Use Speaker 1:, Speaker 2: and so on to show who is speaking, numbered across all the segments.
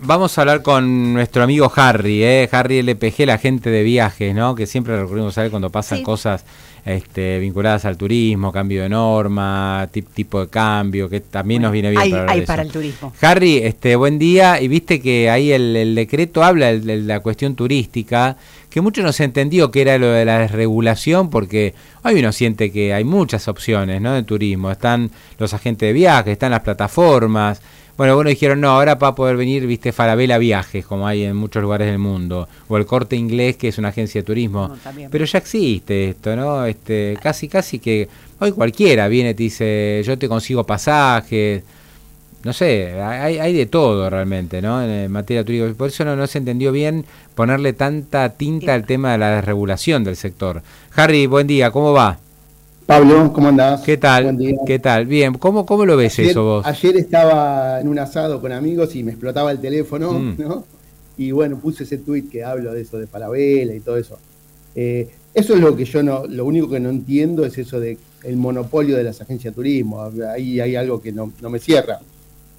Speaker 1: Vamos a hablar con nuestro amigo Harry, ¿eh? Harry LPG, la agente de viajes, ¿no? Que siempre recurrimos a él cuando pasan cosas este, vinculadas al turismo, cambio de norma, tipo de cambio, que también nos viene bien
Speaker 2: hay,
Speaker 1: para,
Speaker 2: hay para el turismo.
Speaker 1: Harry, este, buen día. Y viste que ahí el, decreto habla de la cuestión turística, que mucho no se entendió que era lo de la desregulación, porque hoy uno siente que hay muchas opciones ¿no? de turismo. Están los agentes de viajes, están las plataformas. Bueno, bueno, dijeron, no, ahora para poder venir, viste, Farabela Viajes, como hay en muchos lugares del mundo, o el Corte Inglés, que es una agencia de turismo. Pero ya existe esto, ¿no? Este, casi, casi que hoy cualquiera viene y te dice, yo te consigo pasajes, no sé, hay, hay de todo realmente, ¿no? En materia turística. Por eso no, no se entendió bien ponerle tanta tinta al tema de la desregulación del sector. Harry, buen día, ¿cómo va?
Speaker 3: Pablo, ¿cómo andás?
Speaker 1: ¿Qué tal? ¿Qué tal? Bien, ¿cómo, cómo lo ves eso vos?
Speaker 3: Ayer estaba en un asado con amigos y me explotaba el teléfono, mm. ¿no? Y bueno, puse ese tweet que hablo de eso de Parabela y todo eso. Eh, eso es lo que yo no, lo único que no entiendo es eso de el monopolio de las agencias de turismo. Ahí hay algo que no, me cierra.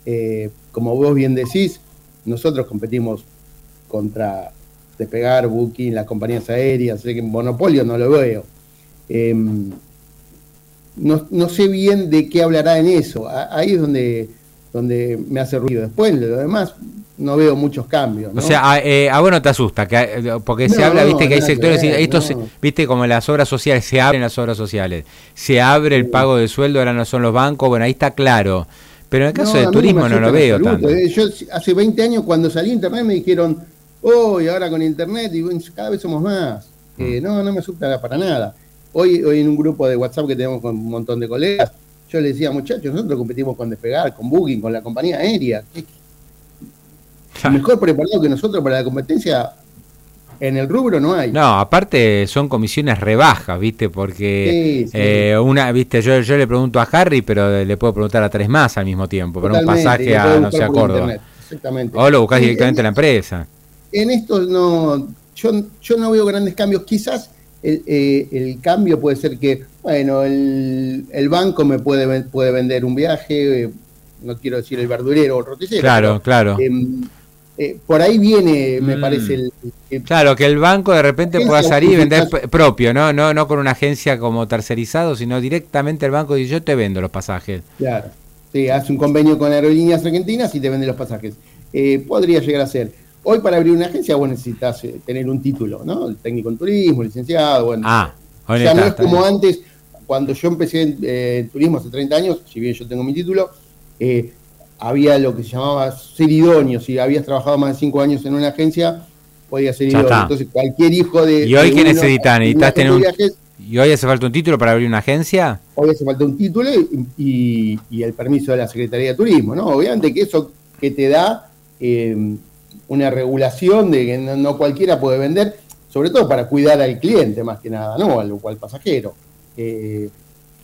Speaker 3: Eh, como vos bien decís, nosotros competimos contra Despegar, Booking, las compañías aéreas, así que monopolio no lo veo. Em, no, no, sé bien de qué hablará en eso. Ahí es donde, donde me hace ruido. Después, de lo demás, no veo muchos cambios.
Speaker 1: O sea, a, eh, a, vos no te asusta, que, eh, porque se habla, viste, que hay sectores, estos, viste, como las obras sociales, se abren las obras sociales, se abre el pago de sueldo, ahora no son los bancos, bueno, ahí está claro. Pero en el caso del turismo no lo veo tanto.
Speaker 3: Eh, yo hace 20 años cuando salí a internet me dijeron, oh, y ahora con internet, y cada vez somos más. Mm. no, no me asusta para nada. Hoy, hoy en un grupo de WhatsApp que tenemos con un montón de colegas, yo les decía, muchachos, nosotros competimos con Despegar, con Booking, con la compañía aérea. Mejor preparado que nosotros para la competencia en el rubro no hay.
Speaker 1: No, aparte son comisiones rebajas, ¿viste? Porque eh, una, ¿viste? Yo, yo le pregunto a Harry, pero le puedo preguntar a tres más al mismo tiempo, pero un pasaje a, no sé, a Córdoba. Exactamente. O lo buscás directamente en la empresa.
Speaker 3: En esto no, yo, yo no veo grandes cambios. Quizás eh, el, cambio puede ser que, bueno, el, banco me puede, puede vender un viaje, eh, no quiero decir el verdurero o el roticero.
Speaker 1: Claro, claro.
Speaker 3: Eh, por ahí viene, me mm. parece.
Speaker 1: El, claro, que el banco de repente pueda salir y vender propio, ¿no? ¿no? No con una agencia como tercerizado, sino directamente el banco dice: Yo te vendo los pasajes.
Speaker 3: Claro. Sí, hace un convenio con aerolíneas argentinas y te vende los pasajes. podría llegar a ser. Hoy para abrir una agencia vos necesitas eh, tener un título, ¿no? El técnico en turismo, licenciado, bueno.
Speaker 1: Ah,
Speaker 3: o sea, no es como antes, cuando yo empecé en eh, turismo hace 30 años, si bien yo tengo mi título, eh, había lo que se llamaba ser idóneo. Si habías trabajado más de 5 años en una agencia, podías ser idóneo. Entonces, cualquier hijo de.
Speaker 1: ¿Y hoy qué necesitan? ¿Necesitas tener un.? ¿Y hoy hace falta un título para abrir una agencia?
Speaker 3: Hoy hace falta un título y, el permiso de la Secretaría de Turismo, ¿no? Obviamente que eso que te da una regulación de que no, cualquiera puede vender, sobre todo para cuidar al cliente más que nada, ¿no? Al, al pasajero. Eh,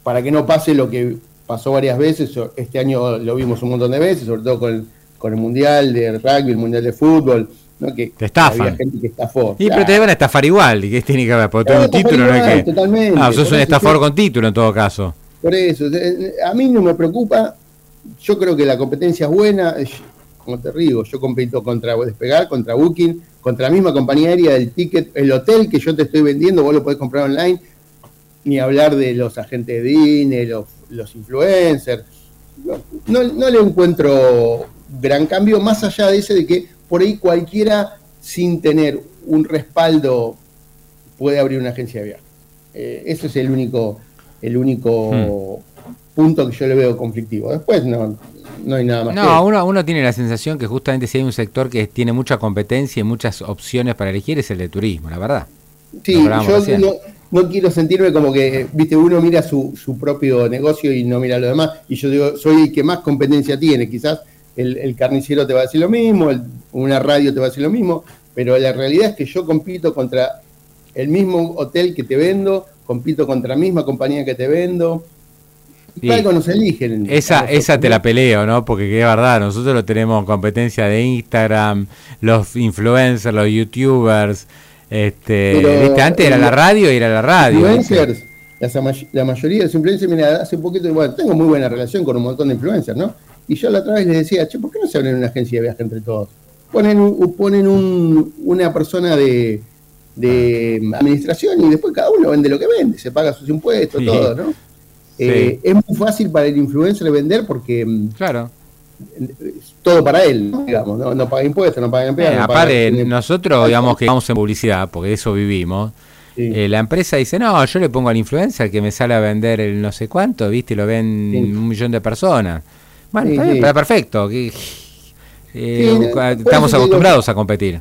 Speaker 3: para que no pase lo que pasó varias veces, este año lo vimos un montón de veces, sobre todo con, con el Mundial de Rugby, el Mundial de Fútbol, ¿no? que
Speaker 1: te estafan.
Speaker 3: Había gente que estafó.
Speaker 1: Y pero te van a estafar igual, ¿y qué tiene que ver? Porque tener un título no es que... Totalmente. Ah, sos un estafador con título en todo caso.
Speaker 3: Por eso, a mí no me preocupa, yo creo que la competencia es buena, como te digo, yo compito contra Despegar, contra Booking, contra la misma compañía aérea del ticket, el hotel que yo te estoy vendiendo, vos lo podés comprar online, ni hablar de los agentes de DINE, los, los influencers. No, le encuentro gran cambio, más allá de ese de que por ahí cualquiera sin tener un respaldo puede abrir una agencia de viaje. Eh, ese es el único, el único hmm. punto que yo le veo conflictivo. Después no, no hay nada más.
Speaker 1: No, uno, uno tiene la sensación que justamente si hay un sector que tiene mucha competencia y muchas opciones para elegir es el de turismo, la verdad.
Speaker 3: Sí, yo no, quiero sentirme como que, viste, uno mira su, su propio negocio y no mira lo demás. Y yo digo, soy el que más competencia tiene. Quizás el, carnicero te va a decir lo mismo, una radio te va a decir lo mismo, pero la realidad es que yo compito contra el mismo hotel que te vendo, compito contra la misma compañía que te vendo.
Speaker 1: Y algo nos eligen. Esa, esa te la peleo, ¿no? Porque es verdad, nosotros lo tenemos competencia de Instagram, los influencers, los youtubers. Este, antes era la radio y era la radio.
Speaker 3: Influencers, la, mayoría de los influencers, mira, hace un poquito, bueno, tengo muy buena relación con un montón de influencers, ¿no? Y yo la otra vez les decía, che, ¿por qué no se abren una agencia de viaje entre todos? Ponen, ponen un, una persona de, de administración y después cada uno vende lo que vende, se paga sus impuestos, todo, ¿no? Eh, es muy fácil para el influencer vender porque
Speaker 1: mm, claro
Speaker 3: todo para él, digamos, no, paga impuestos, no paga empleados.
Speaker 1: Eh, aparte, nosotros, digamos que vamos en publicidad, porque de eso vivimos. Eh, la empresa dice, no, yo le pongo al influencer que me sale a vender el no sé cuánto, ¿viste? Y lo ven un millón de personas. Bueno, está, perfecto. estamos acostumbrados a competir.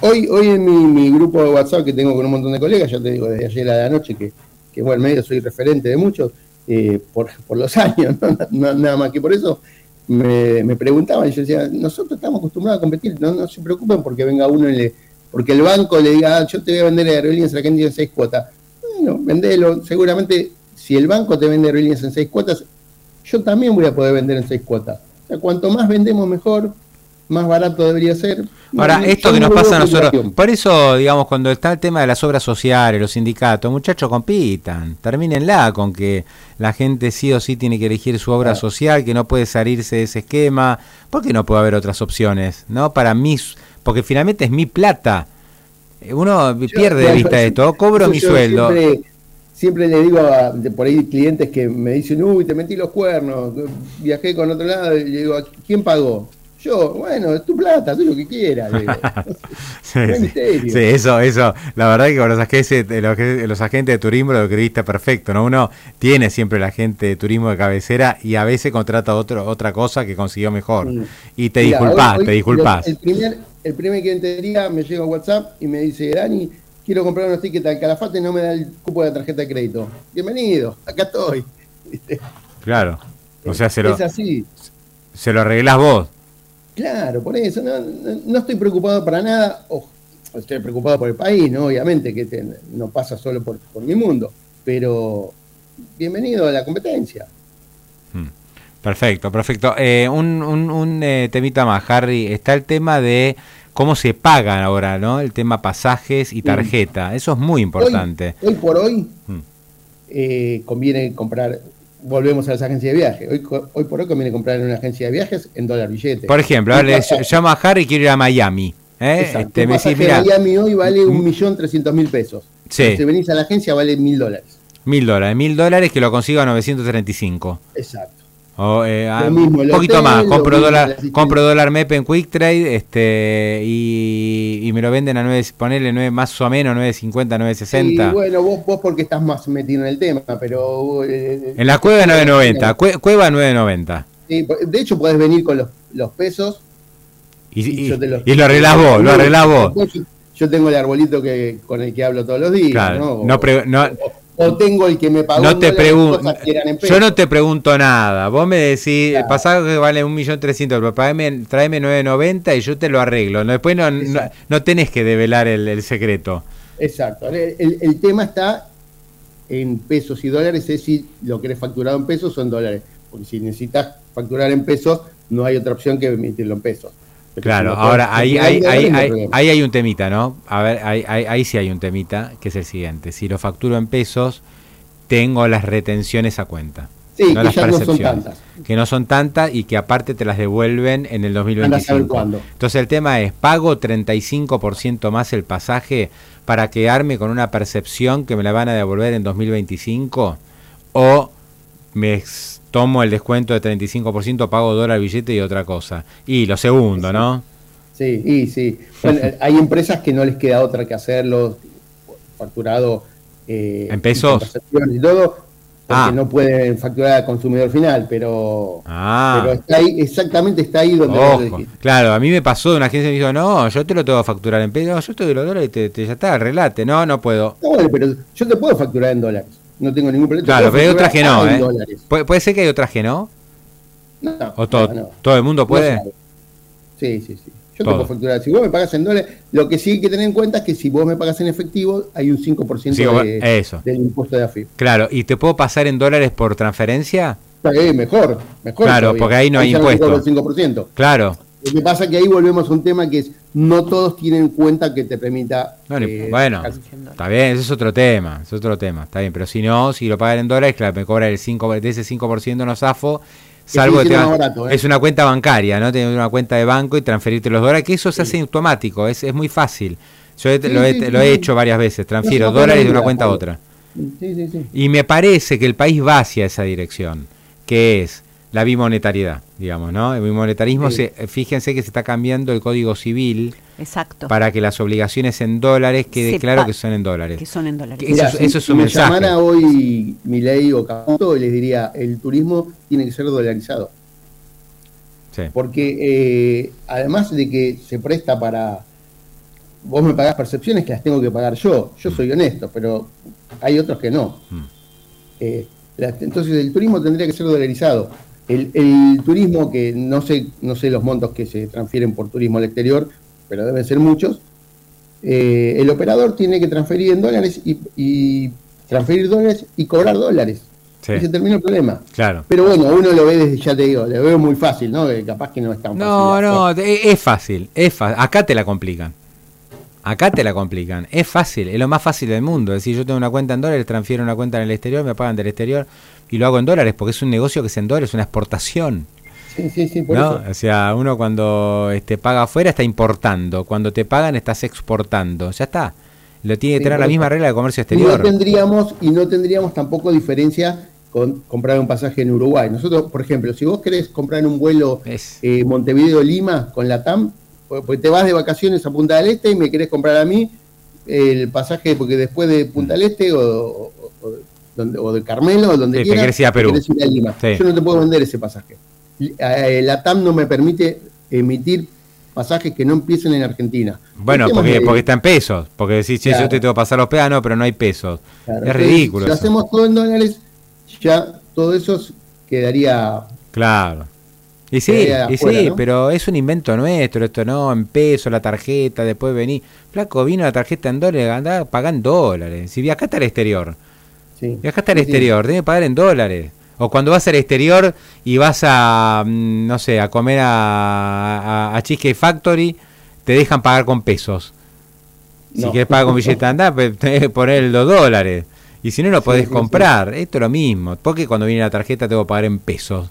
Speaker 3: Hoy, hoy en mi, grupo de WhatsApp que tengo con un montón de colegas, ya te digo desde ayer a la noche que, que bueno, medio soy referente de muchos, eh, por, por, los años, nada más que por eso, me, me, preguntaban yo decía, nosotros estamos acostumbrados a competir, no, no se preocupen porque venga uno y le, porque el banco le diga, ah, yo te voy a vender aerolíneas en seis cuotas. Bueno, vendelo, seguramente si el banco te vende aerolíneas en seis cuotas, yo también voy a poder vender en seis cuotas. O sea, cuanto más vendemos mejor, más barato debería ser.
Speaker 1: Ahora, esto que nos pasa a nosotros, por eso, digamos, cuando está el tema de las obras sociales, los sindicatos, muchachos, compitan, termínenla con que la gente sí o sí tiene que elegir su obra social, que no puede salirse de ese esquema, porque no puede haber otras opciones, ¿no? Para mí, porque finalmente es mi plata. Uno pierde de vista esto, cobro mi sueldo.
Speaker 3: Siempre, le digo a por ahí clientes que me dicen, uy, te metí los cuernos, viajé con otro lado, y le digo, ¿quién pagó? Yo, bueno, es tu plata, tú lo que quieras.
Speaker 1: sí, sí, eso, eso. La verdad que con los agentes, los, los agentes de turismo lo que perfecto, ¿no? Uno tiene siempre el agente de turismo de cabecera y a veces contrata otro, otra cosa que consiguió mejor. Y te disculpas, te disculpas.
Speaker 3: El primer, el primer cliente día me llega a WhatsApp y me dice, Dani, quiero comprar unos tickets al Calafate y no me da el cupo de la tarjeta de crédito. Bienvenido, acá estoy.
Speaker 1: Claro. O sea, se lo,
Speaker 3: es así.
Speaker 1: Se lo arreglás vos.
Speaker 3: Claro, por eso, no, no, estoy preocupado para nada, estoy preocupado por el país, ¿no? Obviamente, que no pasa solo por, mi mundo, pero bienvenido a la competencia.
Speaker 1: Hmm. Perfecto, perfecto. Eh, un un, eh, temita más, Harry, está el tema de cómo se pagan ahora, ¿no? El tema pasajes y tarjeta, eso es muy importante.
Speaker 3: Hoy, por hoy hmm. eh, conviene comprar volvemos a las agencias de viajes. Hoy, hoy por hoy conviene comprar en una agencia de viajes en dólar billete.
Speaker 1: Por ejemplo, le llamo a Harry y quiero ir a Miami. ¿eh?
Speaker 3: Este, me Miami hoy vale un millón trescientos mil pesos. Si venís a la agencia vale mil dólares.
Speaker 1: Mil dólares, mil dólares que lo consigo a 935.
Speaker 3: Exacto.
Speaker 1: O, eh, ah, un poquito más, compro dólar, compro dólar MEP en Quick Trade este, y, me lo venden a 9, ponerle 9 más o menos 9.50, 9.60.
Speaker 3: Y bueno, vos, vos porque estás más metido en el tema, pero...
Speaker 1: Eh, en la cueva 9.90, cueva 9.90.
Speaker 3: Sí, de hecho podés venir con los, los pesos
Speaker 1: y, lo arreglás vos, lo arreglás vos.
Speaker 3: Yo, tengo el arbolito que con el que hablo todos los días. ¿no?
Speaker 1: no, no
Speaker 3: o tengo el que me pagó.
Speaker 1: No te pregunto. Yo no te pregunto nada. Vos me decís, el pasaje que vale un millón trescientos, pero tráeme, tráeme 990 y yo te lo arreglo. Después no, no, tenés que develar el, secreto.
Speaker 3: Exacto. El, tema está en pesos y dólares, es si lo querés facturado en pesos o en dólares. Porque si necesitas facturar en pesos, no hay otra opción que emitirlo en pesos.
Speaker 1: Claro, ahora ahí, ahí, ahí, hay un temita, ¿no? A ver, ahí, ahí, sí hay un temita, que es el siguiente. Si lo facturo en pesos, tengo las retenciones a cuenta.
Speaker 3: Sí, que ya no son tantas.
Speaker 1: Que no son tantas y que aparte te las devuelven en el 2025. Entonces el tema es, ¿pago 35% más el pasaje para quedarme con una percepción que me la van a devolver en 2025? ¿O me tomo el descuento de 35%, pago dólar billete y otra cosa. Y lo segundo, ¿no?
Speaker 3: Sí, y sí. Bueno, hay empresas que no les queda otra que hacerlo facturado
Speaker 1: eh, en pesos
Speaker 3: y todo, porque ah. no pueden facturar al consumidor final, pero,
Speaker 1: ah.
Speaker 3: pero está ahí, exactamente está ahí donde
Speaker 1: Claro, a mí me pasó de una agencia que me dijo, no, yo te lo tengo que facturar en pesos, yo te doy los dólares y te, ya está, relate, no, no puedo.
Speaker 3: No, pero yo te puedo facturar en dólares no tengo ningún problema.
Speaker 1: Claro, pero hay otras que no, ¿eh? ¿Puede, ser que hay otras que no?
Speaker 3: No,
Speaker 1: ¿O todo,
Speaker 3: no, no.
Speaker 1: todo el mundo puede?
Speaker 3: No sí, sí, sí. Yo
Speaker 1: Todo.
Speaker 3: te puedo facturar. Si vos me pagas en dólares, lo que sí hay que tener en cuenta es que si vos me pagas en efectivo, hay un 5%
Speaker 1: Sí,
Speaker 3: de-
Speaker 1: eso.
Speaker 3: del impuesto de AFIP.
Speaker 1: Claro, ¿y te puedo pasar en dólares por transferencia?
Speaker 3: Eh, mejor, mejor.
Speaker 1: Claro,
Speaker 3: todavía.
Speaker 1: porque ahí no hay impuesto.
Speaker 3: el 5%.
Speaker 1: Claro.
Speaker 3: Lo que pasa es que ahí volvemos a un tema que es no todos tienen en cuenta que te permita.
Speaker 1: No,
Speaker 3: eh,
Speaker 1: bueno,
Speaker 3: sacar-
Speaker 1: está bien, ese es otro tema, es otro tema, está bien, pero si no, si lo pagan en dólares, claro, me cobra el 5, de ese 5% no zafo, salvo que te
Speaker 3: siendo
Speaker 1: va-
Speaker 3: más barato, ¿eh?
Speaker 1: es una cuenta bancaria, ¿no? Tener una cuenta de banco y transferirte los dólares, que eso se hace automático, es, es muy fácil. Yo he-
Speaker 3: Sí,
Speaker 1: lo, he,
Speaker 3: sí,
Speaker 1: lo
Speaker 3: sí.
Speaker 1: he hecho varias veces, transfiero
Speaker 3: No
Speaker 1: dólares de una cuenta a otra.
Speaker 3: Sí, sí, sí.
Speaker 1: Y me parece que el país va hacia esa dirección, que es la bimonetariedad, digamos, ¿no? El bimonetarismo,
Speaker 3: Sí.
Speaker 1: se, fíjense que se está cambiando el código civil
Speaker 2: Exacto.
Speaker 1: para que las obligaciones en dólares quede
Speaker 2: Se
Speaker 1: claro que son en dólares.
Speaker 2: Que son en dólares.
Speaker 1: Eso es-
Speaker 3: si-
Speaker 1: eso es
Speaker 3: si
Speaker 1: un
Speaker 3: me
Speaker 1: mensaje.
Speaker 3: llamara hoy Milei o Caputo, les diría: el turismo tiene que ser dolarizado.
Speaker 1: Sí.
Speaker 3: Porque eh, además de que se presta para. Vos me pagás percepciones que las tengo que pagar yo. Yo soy honesto, pero hay otros que no.
Speaker 1: Mm.
Speaker 3: Eh, la- entonces el turismo tendría que ser dolarizado. El, el turismo, que no sé, no sé los montos que se transfieren por turismo al exterior, pero deben ser muchos, eh, el operador tiene que transferir en dólares y, y transferir dólares y cobrar dólares.
Speaker 1: Sí.
Speaker 3: Y se termina el problema.
Speaker 1: Claro.
Speaker 3: Pero bueno, uno lo ve desde, ya te digo, lo veo muy fácil, ¿no? Que capaz que no es tan
Speaker 1: No,
Speaker 3: fácil.
Speaker 1: no, e- es fácil, es fácil. Acá te la complican. Acá te la complican. Es fácil, es lo más fácil del mundo. Es decir, yo tengo una cuenta en dólares, transfiero una cuenta en el exterior, me pagan del exterior y lo hago en dólares porque es un negocio que es en dólares, es una exportación.
Speaker 3: Sí, sí, sí, por
Speaker 1: ¿no?
Speaker 3: eso.
Speaker 1: O sea, uno cuando este, paga afuera está importando, cuando te pagan estás exportando. Ya está. Lo tiene que tener la misma regla de comercio
Speaker 3: Y no
Speaker 1: exterior.
Speaker 3: tendríamos, y no tendríamos tampoco diferencia con comprar un pasaje en Uruguay. Nosotros, por ejemplo, si vos querés comprar un vuelo eh, Montevideo-Lima con la TAM, pues pues te vas de vacaciones a Punta del Este y me querés comprar a mí el pasaje, porque después de Punta del Este o, o- o- donde- o de Carmelo o donde
Speaker 1: Sí,
Speaker 3: quieras,
Speaker 1: ir a Perú.
Speaker 3: querés ir a Lima.
Speaker 1: Sí.
Speaker 3: Yo no te puedo vender ese pasaje. Eh, La TAM no me permite emitir pasajes que no empiecen en Argentina.
Speaker 1: Bueno, porque,
Speaker 3: de-
Speaker 1: porque está en pesos. Porque decís, che, yo te tengo que pasar los peajes, no, pero no hay pesos.
Speaker 3: Claro,
Speaker 1: es
Speaker 3: entonces,
Speaker 1: ridículo.
Speaker 3: Si lo hacemos todo en dólares, ya todo eso quedaría.
Speaker 1: Claro. Y sí, y
Speaker 3: afuera,
Speaker 1: sí,
Speaker 3: ¿no?
Speaker 1: pero es un invento nuestro, esto no, en pesos, la tarjeta, después vení. Flaco, vino la tarjeta en dólares, andá, pagá en dólares. Si viajaste al exterior,
Speaker 3: Sí.
Speaker 1: viajaste al
Speaker 3: Sí, sí.
Speaker 1: exterior, tenés que pagar en dólares. O cuando vas al exterior y vas a, mm, no sé, a comer a, a, a Cheesecake Factory, te dejan pagar con pesos. Si
Speaker 3: No.
Speaker 1: quieres pagar con billete andá, tenés que poner los dólares. Y si no, lo podés
Speaker 3: sí, sí.
Speaker 1: comprar. Esto es lo mismo. Porque cuando viene la tarjeta tengo que pagar en pesos.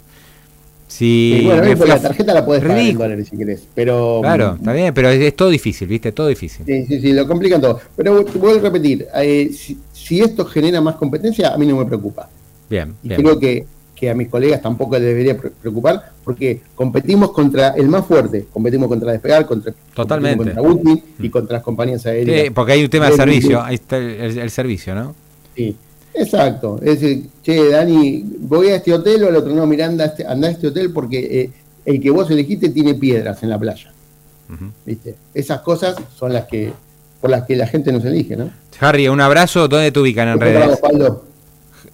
Speaker 1: Si
Speaker 3: Sí, bueno,
Speaker 1: fui
Speaker 3: pues la tarjeta la podés pagar en dólares si querés. Pero.
Speaker 1: Claro, está bien, pero es, es todo difícil, ¿viste? Todo difícil.
Speaker 3: Sí, sí, sí, lo complican todo. Pero vuelvo a repetir: eh, si, si esto genera más competencia, a mí no me preocupa.
Speaker 1: Bien,
Speaker 3: Y
Speaker 1: bien.
Speaker 3: creo que, que a mis colegas tampoco les debería pre- preocupar, porque competimos contra el más fuerte. Competimos contra Despegar, contra,
Speaker 1: Totalmente.
Speaker 3: contra Booking y contra las compañías aéreas.
Speaker 1: Sí, porque hay un tema de servicio, ahí está el, servicio, ¿no?
Speaker 3: Sí, exacto. Es decir, che, Dani, voy a este hotel o al otro no, mirá, anda a este, anda a este hotel porque eh, el que vos elegiste tiene piedras en la playa. ¿Viste? Esas cosas son las que por las que la gente nos elige, ¿no?
Speaker 1: Harry, un abrazo. ¿Dónde te ubican en redes?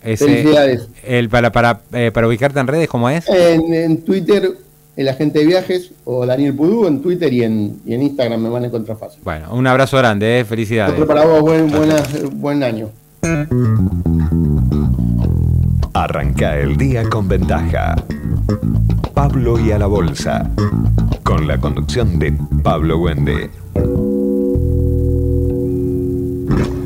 Speaker 1: Ese-
Speaker 3: Felicidades.
Speaker 1: el, para, para, eh, para ubicarte en redes, ¿cómo es?
Speaker 3: En, en Twitter, el agente de viajes o Daniel Pudú en Twitter y en, y en Instagram me van a encontrar fácil.
Speaker 1: Bueno, un abrazo grande, eh, felicidades.
Speaker 3: Otro para vos, buen, buena- buen año.
Speaker 4: Arranca el día con ventaja. Pablo y a la bolsa. Con la conducción de Pablo Wende. Yeah.